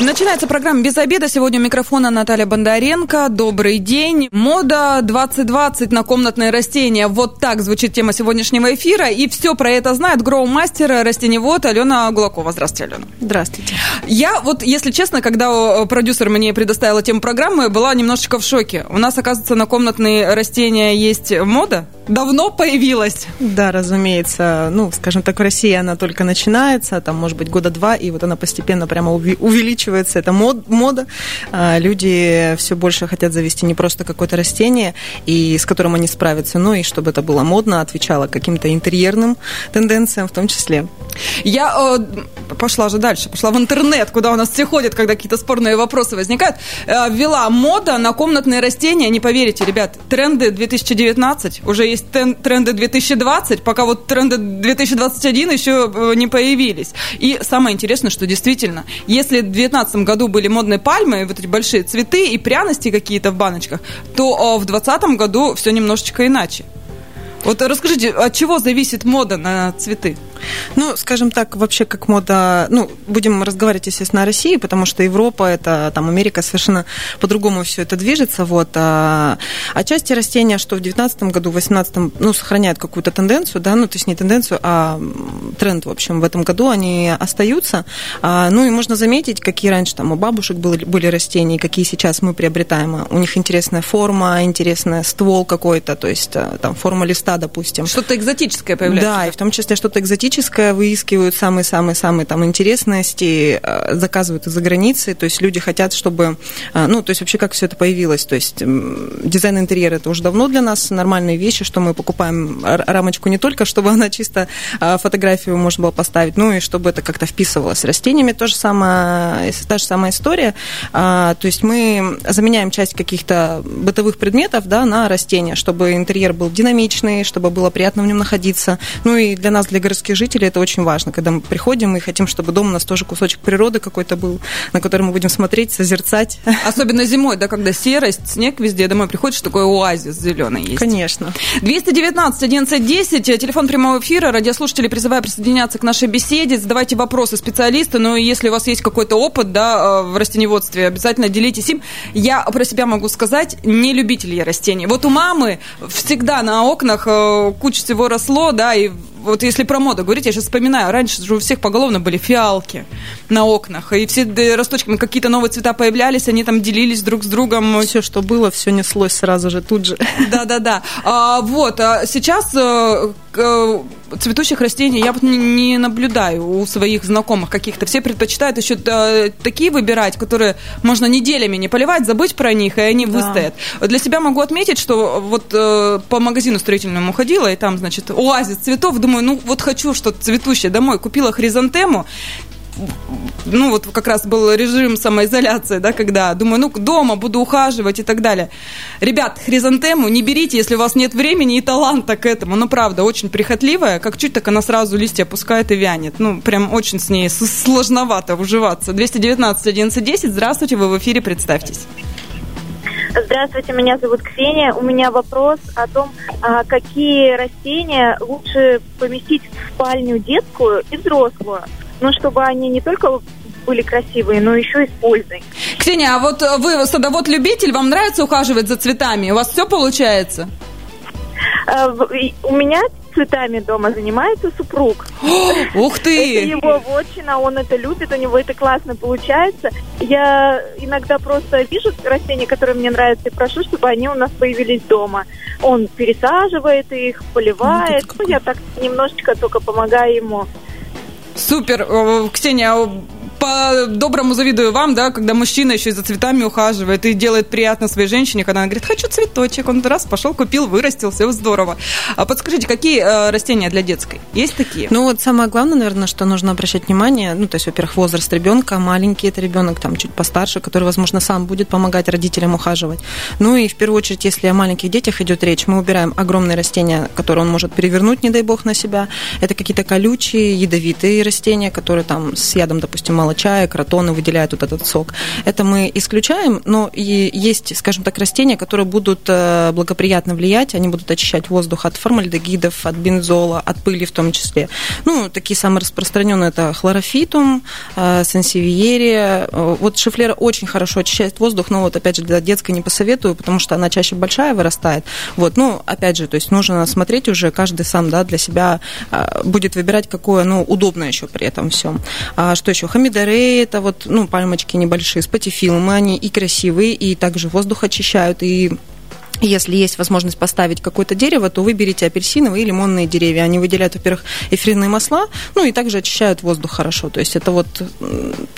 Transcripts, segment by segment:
Начинается программа «Без обеда». Сегодня у микрофона Наталья Бондаренко. Добрый день. Мода 2020 на комнатные растения. Вот так звучит тема сегодняшнего эфира. И все про это знает гроу-мастер, растеневод Алена Гулакова. Здравствуйте, Алена. Здравствуйте. Я вот, если честно, когда продюсер мне предоставила тему программы, была немножечко в шоке. У нас, оказывается, на комнатные растения есть мода? Давно появилась? Да, разумеется. Ну, скажем так, в России она только начинается, там, может быть, года два, и вот она постепенно прямо увеличивается это мод, мода. А, люди все больше хотят завести не просто какое-то растение, и с которым они справятся, но и чтобы это было модно, отвечало каким-то интерьерным тенденциям в том числе. Я э, пошла же дальше, пошла в интернет, куда у нас все ходят, когда какие-то спорные вопросы возникают. Э, ввела мода на комнатные растения. Не поверите, ребят, тренды 2019, уже есть тренды 2020, пока вот тренды 2021 еще э, не появились. И самое интересное, что действительно, если в 2019 году были модные пальмы, вот эти большие цветы и пряности какие-то в баночках, то э, в 2020 году все немножечко иначе. Вот расскажите, от чего зависит мода на цветы? Ну, скажем так, вообще как мода, ну, будем разговаривать, естественно, о России, потому что Европа, это там Америка совершенно по-другому все это движется, вот. А, а части растения, что в 2019 году, в 2018, ну, сохраняют какую-то тенденцию, да, ну, то есть не тенденцию, а тренд, в общем, в этом году они остаются. А, ну, и можно заметить, какие раньше там у бабушек были, были растения, какие сейчас мы приобретаем. У них интересная форма, интересный ствол какой-то, то есть а, там форма листа, допустим. Что-то экзотическое появляется. Да, и в том числе что-то экзотическое экзотическое, выискивают самые-самые-самые там интересности, э, заказывают из-за границы, то есть люди хотят, чтобы, э, ну, то есть вообще как все это появилось, то есть дизайн интерьера это уже давно для нас нормальные вещи, что мы покупаем рамочку не только, чтобы она чисто э, фотографию можно было поставить, ну и чтобы это как-то вписывалось. С растениями. То же самое, та же самая история, то есть мы заменяем часть каких-то бытовых предметов, да, на растения, чтобы интерьер был динамичный, чтобы было приятно в нем находиться, ну и для нас, для городских жителей это очень важно, когда мы приходим и хотим, чтобы дом у нас тоже кусочек природы какой-то был, на который мы будем смотреть, созерцать. Особенно зимой, да, когда серость, снег везде, домой приходишь, такой оазис зеленый есть. Конечно. 219 11 10, телефон прямого эфира, радиослушатели призываю присоединяться к нашей беседе, задавайте вопросы специалисту, но если у вас есть какой-то опыт, да, э, в растеневодстве, обязательно делитесь им. Я про себя могу сказать, не любитель я растений. Вот у мамы всегда на окнах э, куча всего росло, да, и вот если про моду говорить, я сейчас вспоминаю, раньше же у всех поголовно были фиалки на окнах, и все росточками какие-то новые цвета появлялись, они там делились друг с другом. Все, что было, все неслось сразу же, тут же. Да-да-да. А, вот, а сейчас э, цветущих растений я вот не наблюдаю у своих знакомых каких-то. Все предпочитают еще э, такие выбирать, которые можно неделями не поливать, забыть про них, и они да. выстоят. Для себя могу отметить, что вот э, по магазину строительному ходила, и там, значит, оазис цветов, думаю, ну вот хочу что-то цветущее домой. Купила хризантему, ну, вот как раз был режим самоизоляции, да, когда думаю, ну, дома буду ухаживать и так далее. Ребят, хризантему не берите, если у вас нет времени и таланта к этому. Ну, правда, очень прихотливая. Как чуть, так она сразу листья опускает и вянет. Ну, прям очень с ней сложновато уживаться. 219 11 Здравствуйте, вы в эфире, представьтесь. Здравствуйте, меня зовут Ксения. У меня вопрос о том, а какие растения лучше поместить в спальню детскую и взрослую ну, чтобы они не только были красивые, но еще и с пользой. Ксения, а вот вы садовод-любитель, вам нравится ухаживать за цветами? У вас все получается? А, у меня цветами дома занимается супруг. Ух ты! Это его вотчина, он это любит, у него это классно получается. Я иногда просто вижу растения, которые мне нравятся, и прошу, чтобы они у нас появились дома. Он пересаживает их, поливает. Ну, я так немножечко только помогаю ему. Супер. Ксения, по-доброму завидую вам, да, когда мужчина еще и за цветами ухаживает и делает приятно своей женщине, когда она говорит, хочу цветочек, он раз пошел, купил, вырастил, все здорово. А подскажите, какие э, растения для детской? Есть такие? Ну вот самое главное, наверное, что нужно обращать внимание, ну то есть, во-первых, возраст ребенка, маленький это ребенок, там чуть постарше, который, возможно, сам будет помогать родителям ухаживать. Ну и в первую очередь, если о маленьких детях идет речь, мы убираем огромные растения, которые он может перевернуть, не дай бог, на себя. Это какие-то колючие, ядовитые растения, которые там с ядом, допустим, мало молочая, кротоны выделяют вот этот сок. Это мы исключаем, но и есть, скажем так, растения, которые будут э, благоприятно влиять, они будут очищать воздух от формальдегидов, от бензола, от пыли в том числе. Ну, такие самые распространенные это хлорофитум, э, сенсивиерия. Вот шифлера очень хорошо очищает воздух, но вот опять же для детской не посоветую, потому что она чаще большая вырастает. Вот, ну, опять же, то есть нужно смотреть уже, каждый сам, да, для себя э, будет выбирать, какое, ну, удобное еще при этом всем. А что еще? Хамидорей, это вот, ну, пальмочки небольшие, спатифилмы, они и красивые, и также воздух очищают, и если есть возможность поставить какое-то дерево, то выберите апельсиновые и лимонные деревья. Они выделяют, во-первых, эфирные масла, ну и также очищают воздух хорошо. То есть это вот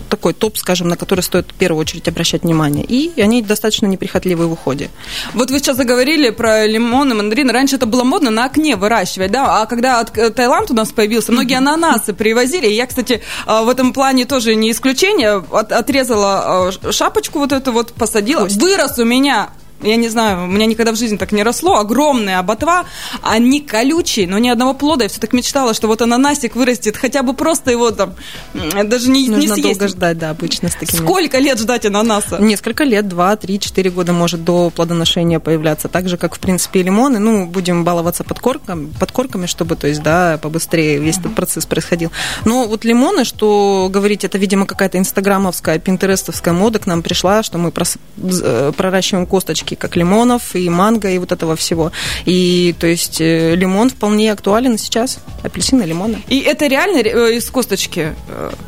такой топ, скажем, на который стоит в первую очередь обращать внимание. И они достаточно неприхотливые в уходе. Вот вы сейчас заговорили про лимоны, мандарины. Раньше это было модно на окне выращивать, да? А когда э, Таиланд у нас появился, многие ананасы привозили. И я, кстати, э, в этом плане тоже не исключение. Отрезала э, шапочку вот эту вот, посадила. Вырос у меня я не знаю, у меня никогда в жизни так не росло, огромная ботва, они колючие, но ни одного плода. Я все так мечтала, что вот ананасик вырастет, хотя бы просто его там даже не, Нужно не съесть. долго ждать, да, обычно с такими. Сколько лет ждать ананаса? Несколько лет, два, три, четыре года может до плодоношения появляться. Так же, как, в принципе, и лимоны. Ну, будем баловаться подкорками, подкорками, чтобы, то есть, да, побыстрее весь этот процесс происходил. Но вот лимоны, что говорить, это, видимо, какая-то инстаграмовская, пинтерестовская мода к нам пришла, что мы э, проращиваем косточки косточки, как лимонов и манго, и вот этого всего. И, то есть, э, лимон вполне актуален сейчас. Апельсины, лимоны. И это реально э, из косточки?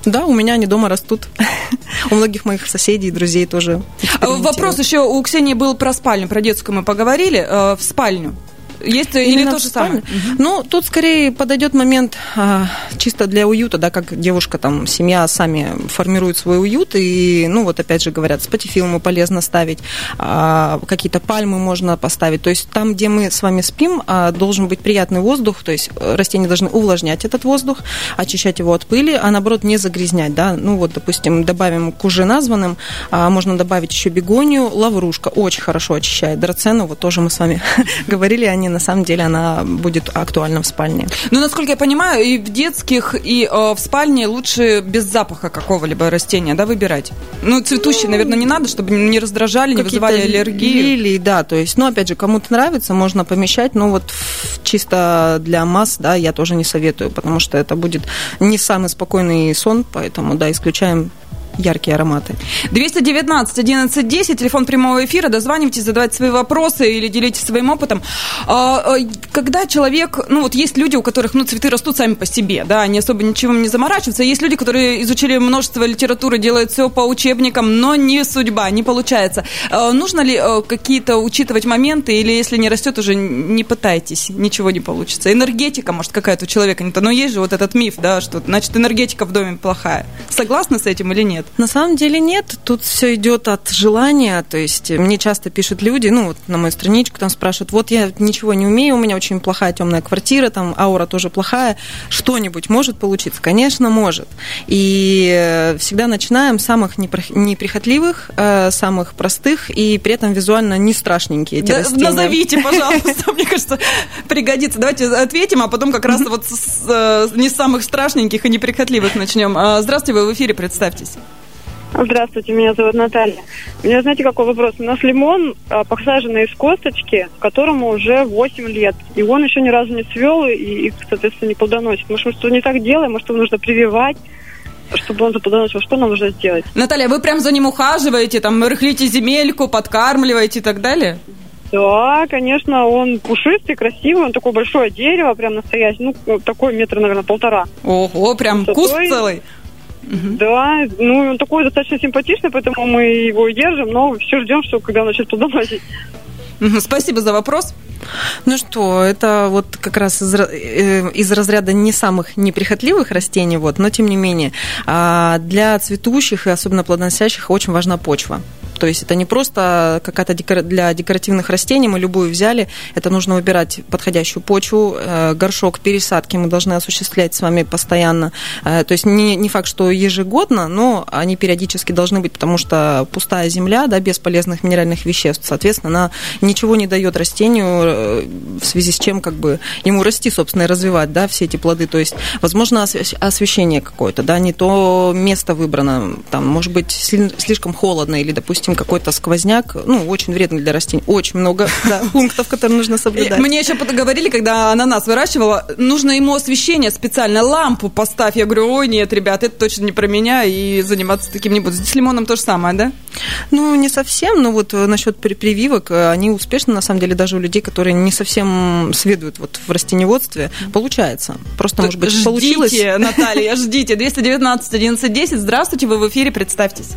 Да, у меня они дома растут. У многих моих соседей и друзей тоже. Вопрос еще у Ксении был про спальню, про детскую мы поговорили. Э, в спальню есть или то же самое? Угу. Ну, тут скорее подойдет момент а, чисто для уюта, да, как девушка, там, семья сами формирует свой уют, и, ну, вот опять же говорят, спатифилмы полезно ставить, а, какие-то пальмы можно поставить, то есть там, где мы с вами спим, а, должен быть приятный воздух, то есть э, растения должны увлажнять этот воздух, очищать его от пыли, а наоборот не загрязнять, да, ну, вот, допустим, добавим к уже названным, а, можно добавить еще бегонию, лаврушка, очень хорошо очищает, драцену, вот тоже мы с вами говорили, они на самом деле она будет актуальна в спальне. Ну, насколько я понимаю, и в детских, и э, в спальне лучше без запаха какого-либо растения, да, выбирать? Ну, цветущие, ну, наверное, не надо, чтобы не раздражали, не вызывали аллергии. Лилии, да, то есть, ну, опять же, кому-то нравится, можно помещать, но вот чисто для масс, да, я тоже не советую, потому что это будет не самый спокойный сон, поэтому, да, исключаем яркие ароматы. 219 11 10, телефон прямого эфира, дозванивайтесь, задавайте свои вопросы или делитесь своим опытом. А, а, когда человек, ну вот есть люди, у которых ну, цветы растут сами по себе, да, они особо ничего не заморачиваются, есть люди, которые изучили множество литературы, делают все по учебникам, но не судьба, не получается. А, нужно ли какие-то учитывать моменты, или если не растет, уже не пытайтесь, ничего не получится. Энергетика, может, какая-то у человека не но есть же вот этот миф, да, что значит энергетика в доме плохая. Согласны с этим или нет? Нет? На самом деле нет. Тут все идет от желания. То есть мне часто пишут люди, ну, вот на мою страничку там спрашивают, вот я ничего не умею, у меня очень плохая темная квартира, там аура тоже плохая. Что-нибудь может получиться? Конечно, может. И э, всегда начинаем с самых неприхотливых, э, самых простых и при этом визуально не страшненькие эти да, растения. Назовите, пожалуйста, мне кажется, пригодится. Давайте ответим, а потом как раз вот с э, не самых страшненьких и неприхотливых начнем. А, здравствуйте, вы в эфире, представьтесь. Здравствуйте, меня зовут Наталья. У меня, знаете, какой вопрос? У нас лимон а, посаженный из косточки, которому уже 8 лет. И он еще ни разу не цвел и, и соответственно, не плодоносит. Может, мы что не так делаем, может, его нужно прививать чтобы он заплодоносил, что нам нужно сделать? Наталья, вы прям за ним ухаживаете, там, рыхлите земельку, подкармливаете и так далее? Да, конечно, он пушистый, красивый, он такое большое дерево, прям настоящий, ну, такой метр, наверное, полтора. Ого, прям Высотой. куст целый? Угу. Да, ну он такой достаточно симпатичный, поэтому мы его держим, но все ждем, что когда он начнет плодоносить. Спасибо за вопрос. Ну что, это вот как раз из, э, из разряда не самых неприхотливых растений, вот, но тем не менее, а, для цветущих и особенно плодоносящих очень важна почва. То есть это не просто какая-то декор... для декоративных растений, мы любую взяли, это нужно выбирать подходящую почву, э, горшок, пересадки мы должны осуществлять с вами постоянно. Э, то есть не, не факт, что ежегодно, но они периодически должны быть, потому что пустая земля, да, без полезных минеральных веществ, соответственно, она ничего не дает растению, э, в связи с чем как бы ему расти, собственно, и развивать, да, все эти плоды. То есть, возможно, освещение какое-то, да, не то место выбрано, там, может быть, слишком холодно или, допустим, какой-то сквозняк, ну, очень вредный для растений. Очень много да, пунктов, которые нужно соблюдать. Мне еще говорили, когда ананас выращивала, нужно ему освещение специально, лампу поставь. Я говорю, ой, нет, ребят, это точно не про меня, и заниматься таким не буду. С лимоном то же самое, да? Ну, не совсем, но вот насчет прививок, они успешны, на самом деле, даже у людей, которые не совсем следуют вот в растеневодстве, получается. Просто, может быть, ждите, получилось. Наталья, ждите. 219 11 10. Здравствуйте, вы в эфире, представьтесь.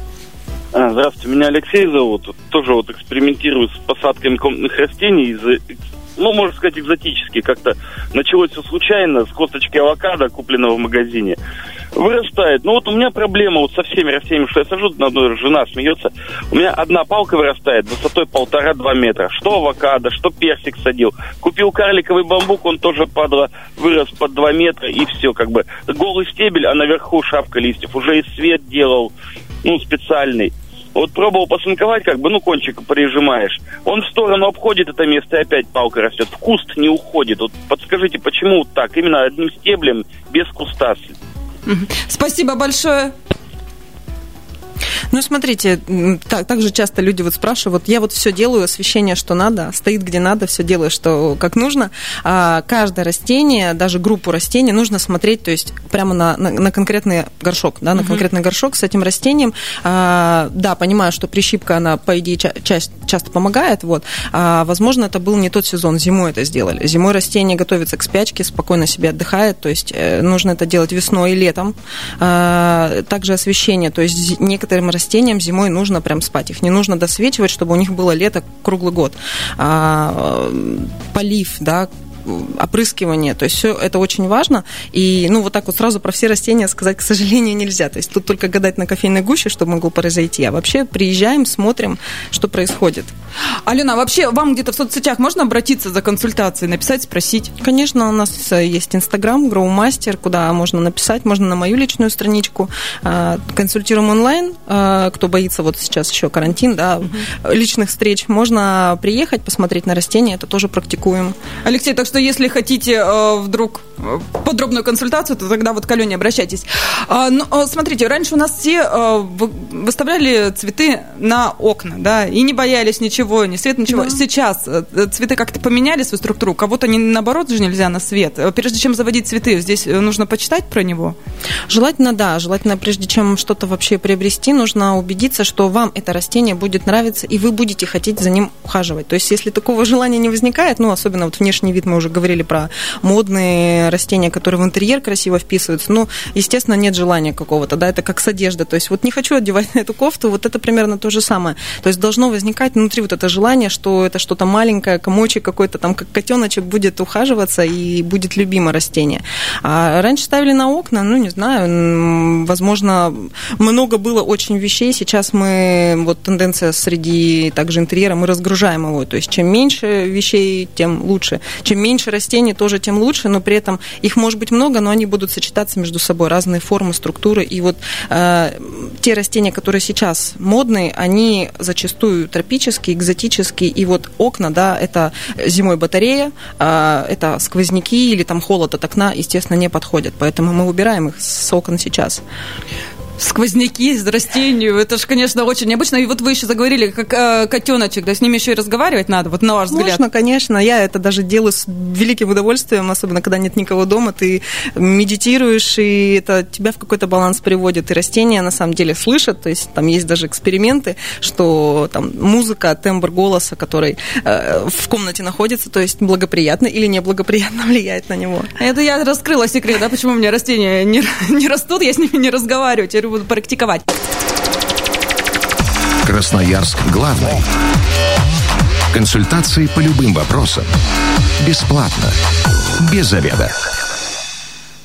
А, здравствуйте, меня Алексей зовут. Тоже вот экспериментирую с посадками комнатных растений. Из, ну, можно сказать, экзотически. Как-то началось все случайно с косточки авокадо, купленного в магазине. Вырастает. Ну вот у меня проблема вот со всеми растениями, что я сажу, на одной жена смеется. У меня одна палка вырастает высотой полтора-два метра. Что авокадо, что персик садил. Купил карликовый бамбук, он тоже падла, вырос под два метра, и все, как бы. Голый стебель, а наверху шапка листьев. Уже и свет делал, ну, специальный. Вот пробовал посынковать, как бы, ну, кончик прижимаешь. Он в сторону обходит это место и опять палка растет. В куст не уходит. Вот подскажите, почему так? Именно одним стеблем, без куста. Спасибо большое. Ну, смотрите, так, так же часто люди вот спрашивают, я вот все делаю, освещение, что надо, стоит где надо, все делаю, что как нужно. А каждое растение, даже группу растений нужно смотреть, то есть прямо на, на, на конкретный горшок, да, на угу. конкретный горшок с этим растением. А, да, понимаю, что прищипка, она, по идее, ча- часть, часто помогает, вот. А, возможно, это был не тот сезон, зимой это сделали. Зимой растение готовится к спячке, спокойно себе отдыхает, то есть э, нужно это делать весной и летом. А, также освещение, то есть некоторым растениям зимой нужно прям спать. Их не нужно досвечивать, чтобы у них было лето круглый год. А, э, полив, да, опрыскивание, то есть все это очень важно. И ну вот так вот сразу про все растения сказать, к сожалению, нельзя. То есть тут только гадать на кофейной гуще, что могло произойти. А вообще приезжаем, смотрим, что происходит. Алена, а вообще вам где-то в соцсетях можно обратиться за консультацией, написать, спросить? Конечно, у нас есть Инстаграм, Гроумастер, куда можно написать, можно на мою личную страничку. А, консультируем онлайн, а, кто боится вот сейчас еще карантин, да, угу. личных встреч. Можно приехать, посмотреть на растения, это тоже практикуем. Алексей, так что что если хотите э, вдруг подробную консультацию, то тогда вот к Алене обращайтесь. А, ну, а, смотрите, раньше у нас все э, выставляли цветы на окна, да, и не боялись ничего, ни свет, ничего. Да. Сейчас цветы как-то поменяли свою структуру, кого-то не наоборот же нельзя на свет. Прежде чем заводить цветы, здесь нужно почитать про него? Желательно, да, желательно прежде чем что-то вообще приобрести, нужно убедиться, что вам это растение будет нравиться, и вы будете хотеть за ним ухаживать. То есть, если такого желания не возникает, ну, особенно вот внешний вид мы уже говорили про модные растения, которые в интерьер красиво вписываются. Ну, естественно, нет желания какого-то, да, это как с одеждой. То есть вот не хочу одевать на эту кофту, вот это примерно то же самое. То есть должно возникать внутри вот это желание, что это что-то маленькое, комочек какой-то там, как котеночек будет ухаживаться и будет любимо растение. А раньше ставили на окна, ну, не знаю, возможно, много было очень вещей. Сейчас мы, вот тенденция среди также интерьера, мы разгружаем его. То есть чем меньше вещей, тем лучше. Чем меньше растений, тоже тем лучше, но при этом их может быть много, но они будут сочетаться между собой, разные формы, структуры. И вот э, те растения, которые сейчас модные, они зачастую тропические, экзотические. И вот окна, да, это зимой батарея, э, это сквозняки или там холод от окна, естественно, не подходят. Поэтому мы убираем их с окон сейчас сквозняки с растению. Это же, конечно, очень необычно. И вот вы еще заговорили, как э, котеночек, да, с ними еще и разговаривать надо, вот на ваш взгляд. Можно, конечно. Я это даже делаю с великим удовольствием, особенно когда нет никого дома. Ты медитируешь, и это тебя в какой-то баланс приводит. И растения, на самом деле, слышат. То есть там есть даже эксперименты, что там музыка, тембр голоса, который э, в комнате находится, то есть благоприятно или неблагоприятно влияет на него. Это я раскрыла секрет, да, почему у меня растения не, не растут, я с ними не разговариваю теперь буду практиковать. Красноярск главный. Консультации по любым вопросам. Бесплатно. Без заведа.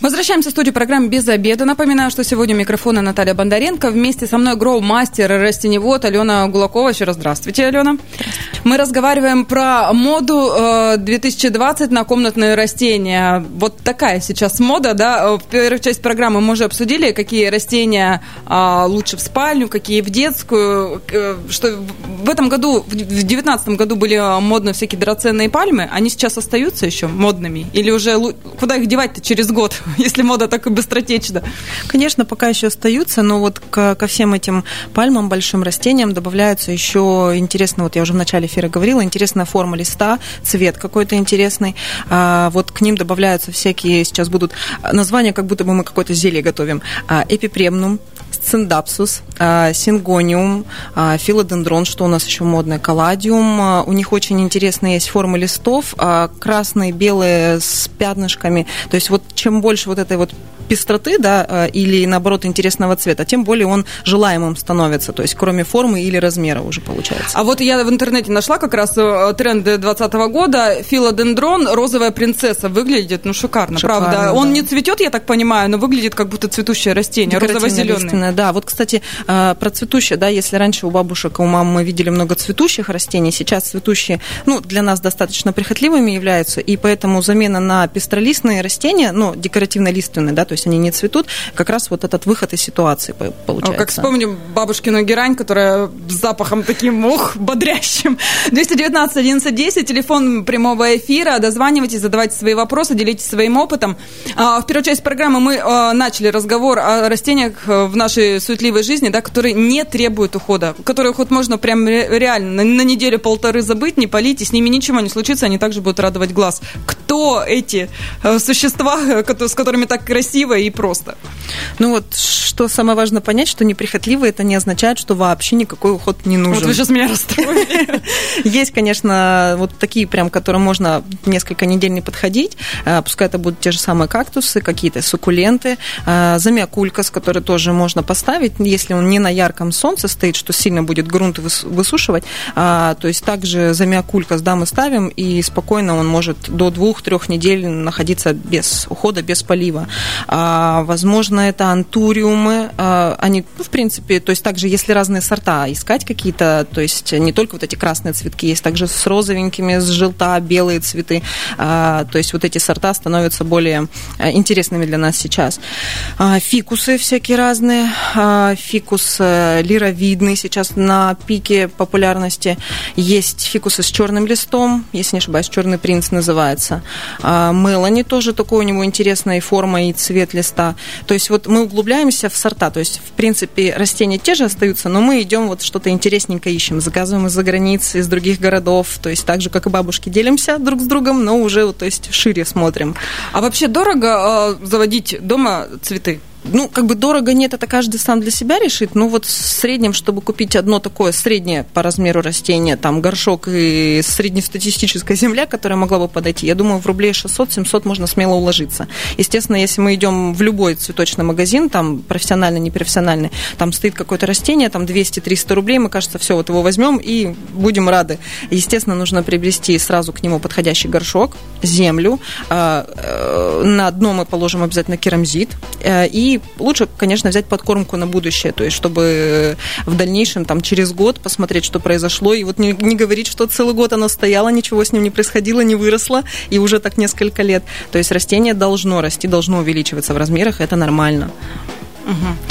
Возвращаемся в студию программы «Без обеда». Напоминаю, что сегодня микрофона Наталья Бондаренко. Вместе со мной гроу-мастер растеневод Алена Гулакова. Еще раз здравствуйте, Алена. Здравствуйте. Мы разговариваем про моду 2020 на комнатные растения. Вот такая сейчас мода, да? В первой части программы мы уже обсудили, какие растения а, лучше в спальню, какие в детскую. Что в этом году, в 2019 году были модны всякие драгоценные пальмы. Они сейчас остаются еще модными? Или уже куда их девать-то через год? если мода так и быстротечна. Конечно, пока еще остаются, но вот ко, ко всем этим пальмам, большим растениям добавляются еще интересно, вот я уже в начале эфира говорила, интересная форма листа, цвет какой-то интересный. А, вот к ним добавляются всякие, сейчас будут названия, как будто бы мы какое-то зелье готовим. А, эпипремнум, сциндапсус, а, сингониум, а, филодендрон, что у нас еще модное, калладиум. А, у них очень интересные есть формы листов, красные, белые, с пятнышками. То есть вот чем больше вот этой вот пестроты, да, э, или наоборот интересного цвета, тем более он желаемым становится, то есть кроме формы или размера уже получается. А вот я в интернете нашла как раз э, тренды 2020 года. Филодендрон, розовая принцесса, выглядит, ну, шикарно, шикарно правда. Да. Он не цветет, я так понимаю, но выглядит как будто цветущее растение, розово-зеленое. Да, вот, кстати, э, про цветущее, да, если раньше у бабушек, у мам мы видели много цветущих растений, сейчас цветущие, ну, для нас достаточно прихотливыми являются, и поэтому замена на пестролистные растения, ну, декоративно-лиственные, да, то есть есть они не цветут, как раз вот этот выход из ситуации получается. Как вспомним бабушкину герань, которая с запахом таким, ух, бодрящим. 219 11 10, телефон прямого эфира, дозванивайтесь, задавайте свои вопросы, делитесь своим опытом. А, в первой части программы мы а, начали разговор о растениях э, в нашей суетливой жизни, да, которые не требуют ухода, которые уход можно прям реально на, на неделю-полторы забыть, не полить, и с ними ничего не случится, они также будут радовать глаз. Кто эти э, существа, э, с которыми так красиво неприхотливо и просто. Ну вот, что самое важно понять, что неприхотливо это не означает, что вообще никакой уход не нужен. Вот вы сейчас меня расстроили. Есть, конечно, вот такие прям, которым можно несколько недель не подходить. А, пускай это будут те же самые кактусы, какие-то суккуленты, а, замиокулька, с которой тоже можно поставить, если он не на ярком солнце стоит, что сильно будет грунт высушивать. А, то есть также замиокулька да, мы ставим, и спокойно он может до двух-трех недель находиться без ухода, без полива. А, возможно, это антуриумы. А, они, ну, в принципе, то есть также, если разные сорта искать какие-то, то есть не только вот эти красные цветки, есть также с розовенькими, с желта, белые цветы. А, то есть вот эти сорта становятся более интересными для нас сейчас. Фикусы всякие разные. Фикус э, лировидный сейчас на пике популярности. Есть фикусы с черным листом, если не ошибаюсь, черный принц называется. Мелани тоже такой у него интересной формой и цвет цвет листа. То есть вот мы углубляемся в сорта, то есть в принципе растения те же остаются, но мы идем вот что-то интересненькое ищем, заказываем из-за границы, из других городов, то есть так же, как и бабушки, делимся друг с другом, но уже то есть шире смотрим. А вообще дорого э, заводить дома цветы? Ну, как бы дорого нет, это каждый сам для себя решит. Ну, вот в среднем, чтобы купить одно такое среднее по размеру растение, там, горшок и среднестатистическая земля, которая могла бы подойти, я думаю, в рублей 600-700 можно смело уложиться. Естественно, если мы идем в любой цветочный магазин, там, профессиональный, непрофессиональный, там стоит какое-то растение, там, 200-300 рублей, мы, кажется, все, вот его возьмем и будем рады. Естественно, нужно приобрести сразу к нему подходящий горшок, землю, а, э, на дно мы положим обязательно керамзит, э, и лучше, конечно, взять подкормку на будущее, то есть чтобы в дальнейшем, там, через год посмотреть, что произошло, и вот не, не говорить, что целый год оно стояло, ничего с ним не происходило, не выросло, и уже так несколько лет. То есть растение должно расти, должно увеличиваться в размерах, это нормально. Угу.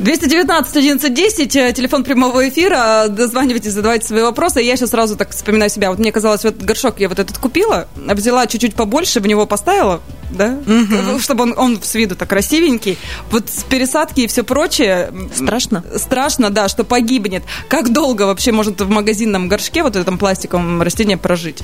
219 11 10, телефон прямого эфира. Дозванивайтесь, задавайте свои вопросы. Я сейчас сразу так вспоминаю себя. Вот мне казалось, вот горшок я вот этот купила, взяла чуть-чуть побольше, в него поставила, да, угу. чтобы он, он с виду так красивенький. Вот с пересадки и все прочее. Страшно? Страшно, да, что погибнет. Как долго вообще может в магазинном горшке вот этом пластиковом растении прожить?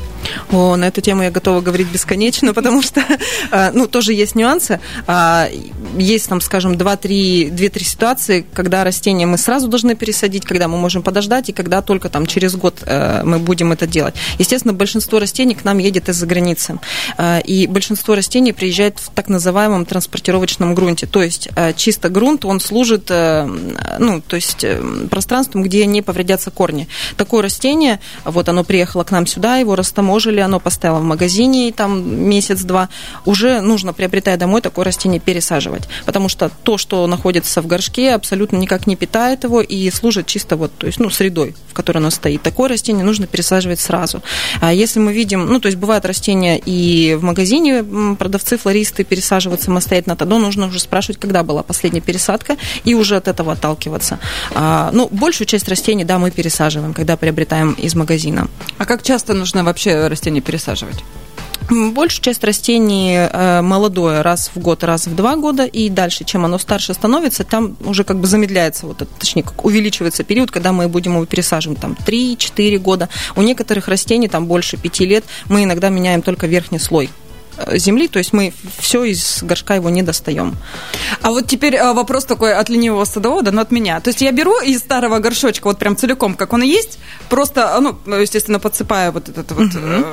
О, на эту тему я готова говорить бесконечно, потому что, а, ну, тоже есть нюансы. А, есть там, скажем, 2-3 ситуации, ситуации, когда растения мы сразу должны пересадить, когда мы можем подождать, и когда только там через год э, мы будем это делать. Естественно, большинство растений к нам едет из-за границы. Э, и большинство растений приезжает в так называемом транспортировочном грунте. То есть э, чисто грунт, он служит, ну, то есть пространством, где не повредятся корни. Такое растение, вот оно приехало к нам сюда, его растаможили, оно поставило в магазине там месяц-два, уже нужно, приобретая домой, такое растение пересаживать. Потому что то, что находится в горшке, абсолютно никак не питает его и служит чисто вот, то есть, ну, средой, в которой оно стоит. Такое растение нужно пересаживать сразу. А если мы видим, ну, то есть бывают растения и в магазине продавцы, флористы пересаживают самостоятельно, тогда нужно уже спрашивать, когда была последняя пересадка, и уже от этого отталкиваться. А, ну, большую часть растений, да, мы пересаживаем, когда приобретаем из магазина. А как часто нужно вообще растения пересаживать? Большую часть растений э, молодое раз в год, раз в два года, и дальше, чем оно старше становится, там уже как бы замедляется, вот, точнее, как увеличивается период, когда мы будем его пересаживать, там 3-4 года. У некоторых растений там больше 5 лет мы иногда меняем только верхний слой э, земли, то есть мы все из горшка его не достаем. А вот теперь э, вопрос такой от ленивого садовода, но от меня. То есть я беру из старого горшочка вот прям целиком, как он и есть, просто, ну, естественно, подсыпаю вот этот вот... Угу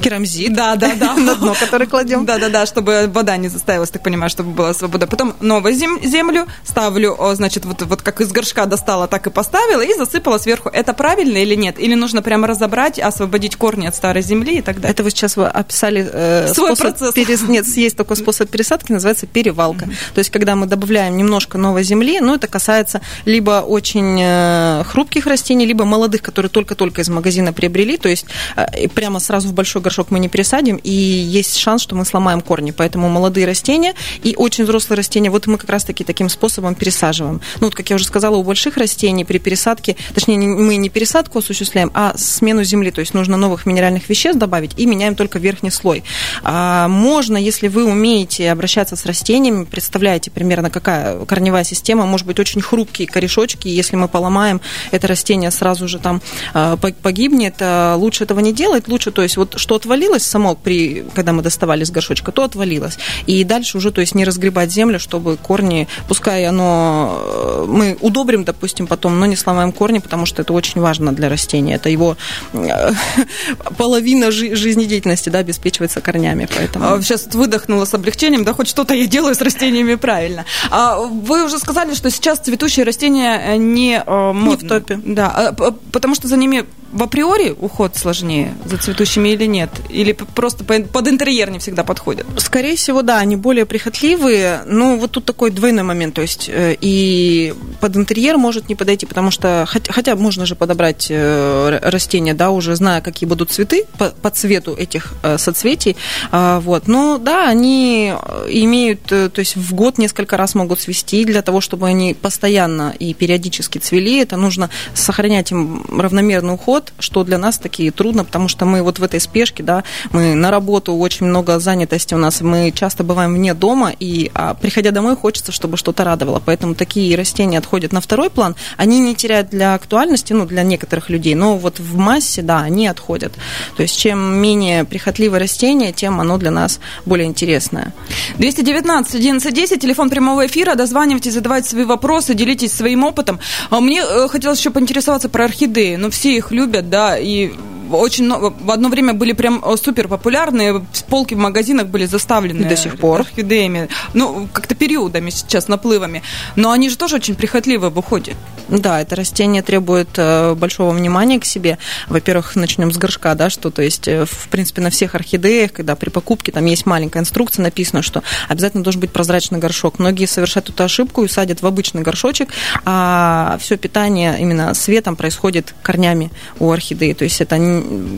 керамзит. Да, да, да. На дно, который кладем. Да, да, да, чтобы вода не заставилась, так понимаю, чтобы была свобода. Потом новую зем- землю ставлю, значит, вот, вот как из горшка достала, так и поставила и засыпала сверху. Это правильно или нет? Или нужно прямо разобрать, освободить корни от старой земли и так далее? Это вы сейчас вы описали э, Свой процесс. Перес... Нет, есть такой способ пересадки, называется перевалка. Mm-hmm. То есть, когда мы добавляем немножко новой земли, ну, это касается либо очень э, хрупких растений, либо молодых, которые только-только из магазина приобрели, то есть э, прямо сразу в большой горшок горшок мы не пересадим, и есть шанс, что мы сломаем корни. Поэтому молодые растения и очень взрослые растения, вот мы как раз-таки таким способом пересаживаем. Ну, вот, как я уже сказала, у больших растений при пересадке, точнее, мы не пересадку осуществляем, а смену земли, то есть нужно новых минеральных веществ добавить и меняем только верхний слой. А можно, если вы умеете обращаться с растениями, представляете примерно, какая корневая система, может быть, очень хрупкие корешочки, если мы поломаем это растение, сразу же там а, погибнет, а лучше этого не делать, лучше, то есть вот что отвалилось само, при, когда мы доставали из горшочка, то отвалилось. И дальше уже, то есть не разгребать землю, чтобы корни, пускай оно, э, мы удобрим, допустим, потом, но не сломаем корни, потому что это очень важно для растения. Это его э, половина жизнедеятельности, да, обеспечивается корнями. Поэтому... Сейчас а, выдохнула с облегчением, да, хоть что-то я делаю с растениями правильно. А вы уже сказали, что сейчас цветущие растения э, не, не в топе. Да, потому что за ними в априори уход сложнее за цветущими или нет? Или просто под интерьер не всегда подходят? Скорее всего, да, они более прихотливые. Но вот тут такой двойной момент. То есть э, и под интерьер может не подойти, потому что, хотя, можно же подобрать э, растения, да, уже зная, какие будут цветы по, по цвету этих э, соцветий. А, вот. Но да, они имеют, то есть в год несколько раз могут свести для того, чтобы они постоянно и периодически цвели. Это нужно сохранять им равномерный уход, что для нас такие трудно, потому что мы вот в этой спешке, да, мы на работу, очень много занятости у нас, мы часто бываем вне дома, и а, приходя домой, хочется, чтобы что-то радовало. Поэтому такие растения отходят на второй план. Они не теряют для актуальности, ну, для некоторых людей, но вот в массе, да, они отходят. То есть чем менее прихотливое растение, тем оно для нас более интересное. 219 11 телефон прямого эфира, дозванивайтесь, задавайте свои вопросы, делитесь своим опытом. А мне э, хотелось еще поинтересоваться про орхидеи, но все их любят, да, и очень в одно время были прям супер популярные, полки в магазинах были заставлены и до сих пор орхидеями, ну как-то периодами сейчас наплывами, но они же тоже очень прихотливы в уходе. Да, это растение требует э, большого внимания к себе. Во-первых, начнем с горшка, да, что, то есть, э, в принципе, на всех орхидеях, когда при покупке там есть маленькая инструкция, написано, что обязательно должен быть прозрачный горшок. Многие совершают эту ошибку и садят в обычный горшочек, а все питание именно светом происходит корнями у орхидеи. То есть это,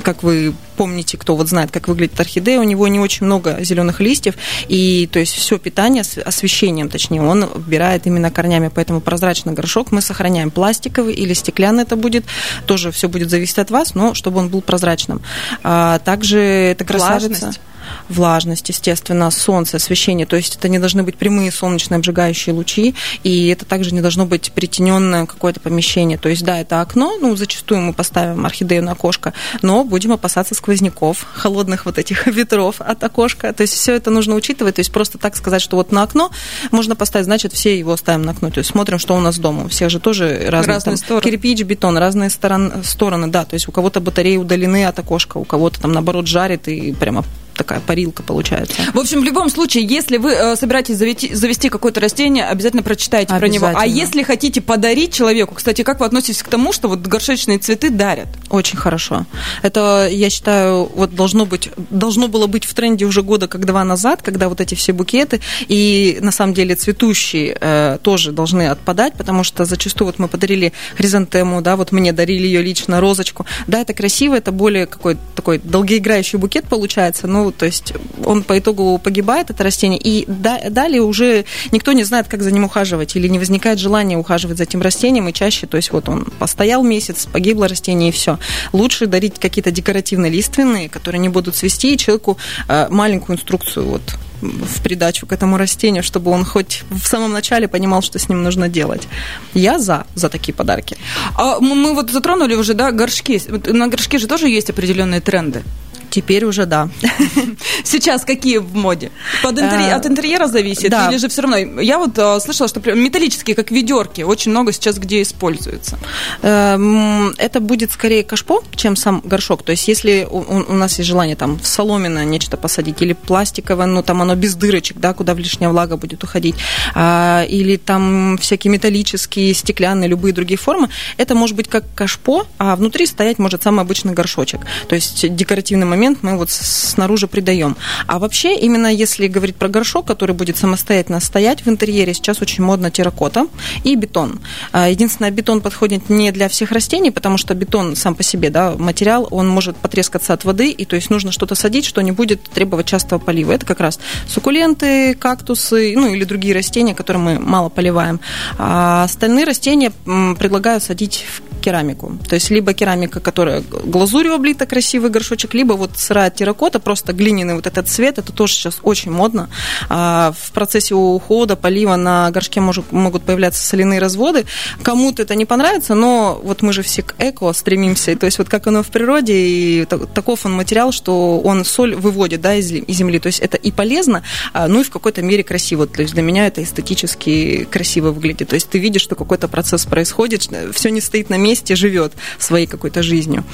как вы помните, кто вот знает, как выглядит орхидея, у него не очень много зеленых листьев, и то есть все питание освещением, точнее, он вбирает именно корнями, поэтому прозрачный горшок мы сохраняем пластиковый или стеклянный это будет, тоже все будет зависеть от вас, но чтобы он был прозрачным. А также это красавица. Влажность. Влажность, естественно, солнце, освещение. То есть это не должны быть прямые солнечные обжигающие лучи, и это также не должно быть притененное какое-то помещение. То есть, да, это окно, ну, зачастую мы поставим орхидею на окошко, но будем опасаться сквозняков, холодных вот этих ветров от окошка. То есть все это нужно учитывать. То есть просто так сказать, что вот на окно можно поставить, значит, все его ставим на окно. То есть смотрим, что у нас дома. У всех же тоже разные, разные там, стороны. кирпич, бетон, разные сторон, стороны, да. То есть у кого-то батареи удалены от окошка, у кого-то там, наоборот, жарит и прямо такая парилка получается. В общем, в любом случае, если вы э, собираетесь завести, завести какое-то растение, обязательно прочитайте обязательно. про него. А если хотите подарить человеку, кстати, как вы относитесь к тому, что вот горшечные цветы дарят? Очень хорошо. Это, я считаю, вот должно быть, должно было быть в тренде уже года как два назад, когда вот эти все букеты и на самом деле цветущие э, тоже должны отпадать, потому что зачастую вот мы подарили хризантему, да, вот мне дарили ее лично розочку. Да, это красиво, это более какой-то такой долгоиграющий букет получается, но то есть он по итогу погибает, это растение, и далее уже никто не знает, как за ним ухаживать, или не возникает желания ухаживать за этим растением, и чаще, то есть вот он постоял месяц, погибло растение, и все. Лучше дарить какие-то декоративные лиственные, которые не будут цвести, и человеку э, маленькую инструкцию вот в придачу к этому растению, чтобы он хоть в самом начале понимал, что с ним нужно делать. Я за, за такие подарки. А мы вот затронули уже, да, горшки. На горшке же тоже есть определенные тренды. Теперь уже да. Сейчас какие в моде? Под интерьер, от интерьера зависит? Да. Или же все равно? Я вот а, слышала, что металлические, как ведерки, очень много сейчас где используются. Эм, это будет скорее кашпо, чем сам горшок. То есть если у, у нас есть желание там в соломина нечто посадить, или пластиковое, ну там оно без дырочек, да, куда в лишняя влага будет уходить, а, или там всякие металлические, стеклянные, любые другие формы, это может быть как кашпо, а внутри стоять может самый обычный горшочек. То есть декоративный момент мы вот снаружи придаем. А вообще, именно если говорить про горшок, который будет самостоятельно стоять в интерьере, сейчас очень модно терракота и бетон. А, единственное, бетон подходит не для всех растений, потому что бетон сам по себе, да, материал, он может потрескаться от воды, и то есть нужно что-то садить, что не будет требовать частого полива. Это как раз суккуленты, кактусы, ну или другие растения, которые мы мало поливаем. А остальные растения предлагаю садить в керамику. То есть либо керамика, которая глазурью облита, красивый горшочек, либо вот сырая терракота, просто глиняный вот этот цвет, это тоже сейчас очень модно. А в процессе ухода, полива на горшке может, могут появляться соляные разводы. Кому-то это не понравится, но вот мы же все к эко стремимся, то есть вот как оно в природе, и таков он материал, что он соль выводит да, из земли. То есть это и полезно, а, ну и в какой-то мере красиво. То есть для меня это эстетически красиво выглядит. То есть ты видишь, что какой-то процесс происходит, все не стоит на месте, живет своей какой-то жизнью.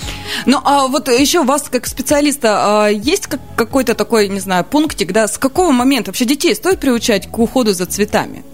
Ну, а вот еще у вас, как специалиста, а, есть какой-то такой, не знаю, пунктик, да, с какого момента вообще детей стоит приучать к уходу за цветами?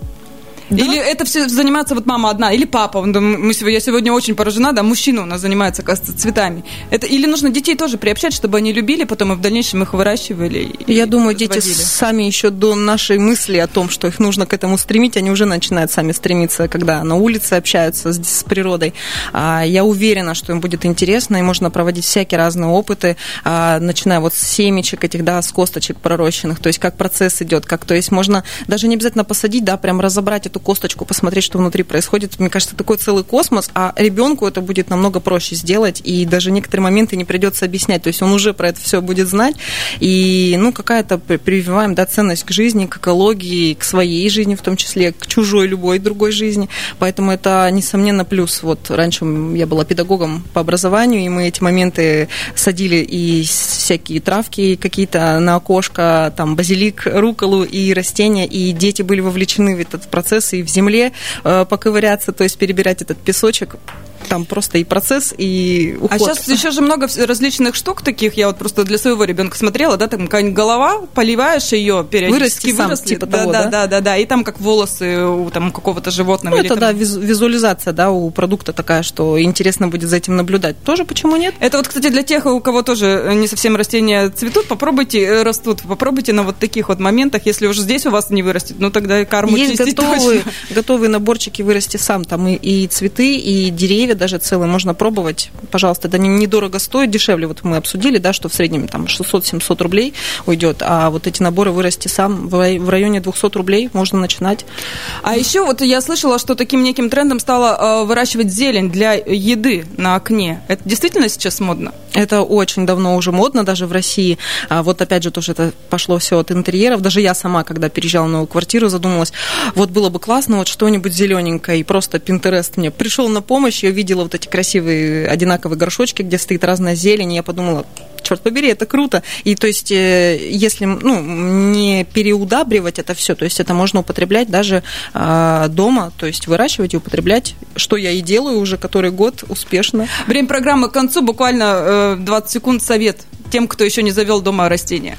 Да? Или это все занимается вот мама одна, или папа. Мы сегодня, я сегодня очень поражена, да, мужчина у нас занимается, кажется, цветами. Это, или нужно детей тоже приобщать, чтобы они любили, потом и в дальнейшем их выращивали. Я думаю, разводили. дети сами еще до нашей мысли о том, что их нужно к этому стремить, они уже начинают сами стремиться, когда на улице общаются с, с природой. А, я уверена, что им будет интересно, и можно проводить всякие разные опыты, а, начиная вот с семечек этих, да, с косточек пророщенных, то есть как процесс идет, как, то есть можно даже не обязательно посадить, да, прям разобрать эту эту косточку, посмотреть, что внутри происходит. Мне кажется, такой целый космос, а ребенку это будет намного проще сделать, и даже некоторые моменты не придется объяснять. То есть он уже про это все будет знать, и ну, какая-то прививаем да, ценность к жизни, к экологии, к своей жизни в том числе, к чужой любой другой жизни. Поэтому это, несомненно, плюс. Вот раньше я была педагогом по образованию, и мы эти моменты садили и всякие травки какие-то на окошко, там базилик, руколу и растения, и дети были вовлечены в этот процесс, и в земле э, поковыряться, то есть перебирать этот песочек там просто и процесс, и уход. А сейчас еще же много различных штук таких. Я вот просто для своего ребенка смотрела, да, там какая-нибудь голова, поливаешь ее периодически, Вырасти сам, типа да, того, да, да, да, да, и там как волосы у там какого-то животного. Ну, это, там... да, визуализация, да, у продукта такая, что интересно будет за этим наблюдать. Тоже почему нет? Это вот, кстати, для тех, у кого тоже не совсем растения цветут, попробуйте, э, растут, попробуйте на вот таких вот моментах, если уже здесь у вас не вырастет, ну тогда карму Есть готовые, точно. готовые наборчики вырасти сам, там и, и цветы, и деревья даже целый можно пробовать. Пожалуйста, это недорого стоит, дешевле. Вот мы обсудили, да, что в среднем там 600-700 рублей уйдет, а вот эти наборы вырасти сам в районе 200 рублей можно начинать. А еще вот я слышала, что таким неким трендом стало э, выращивать зелень для еды на окне. Это действительно сейчас модно? Это очень давно уже модно, даже в России. А вот опять же тоже это пошло все от интерьеров. Даже я сама, когда переезжала в новую квартиру, задумалась, вот было бы классно вот что-нибудь зелененькое. И просто Пинтерест мне пришел на помощь. Я видела вот эти красивые одинаковые горшочки, где стоит разная зелень. И я подумала, черт побери, это круто. И то есть, э, если ну, не переудабривать это все, то есть это можно употреблять даже э, дома, то есть выращивать и употреблять, что я и делаю уже который год успешно. Время программы к концу, буквально э, 20 секунд совет тем, кто еще не завел дома растения.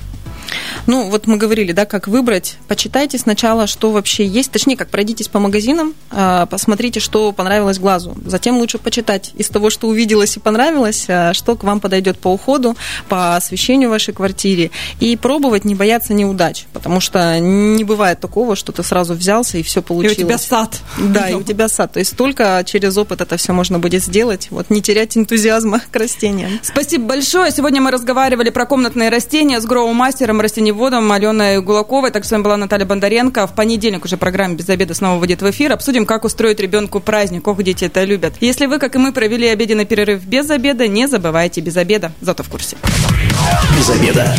Ну, вот мы говорили, да, как выбрать. Почитайте сначала, что вообще есть. Точнее, как пройдитесь по магазинам, а, посмотрите, что понравилось глазу. Затем лучше почитать из того, что увиделось и понравилось, а, что к вам подойдет по уходу, по освещению вашей квартире. И пробовать, не бояться неудач. Потому что не бывает такого, что ты сразу взялся и все получилось. И у тебя сад. Да, и у тебя сад. То есть только через опыт это все можно будет сделать. Вот не терять энтузиазма к растениям. Спасибо большое. Сегодня мы разговаривали про комнатные растения с гроу-мастером растений растениеводом Аленой Гулаковой. Так с вами была Наталья Бондаренко. В понедельник уже программа «Без обеда» снова выйдет в эфир. Обсудим, как устроить ребенку праздник. Ох, дети это любят. Если вы, как и мы, провели обеденный перерыв без обеда, не забывайте без обеда. Зато в курсе. Без обеда.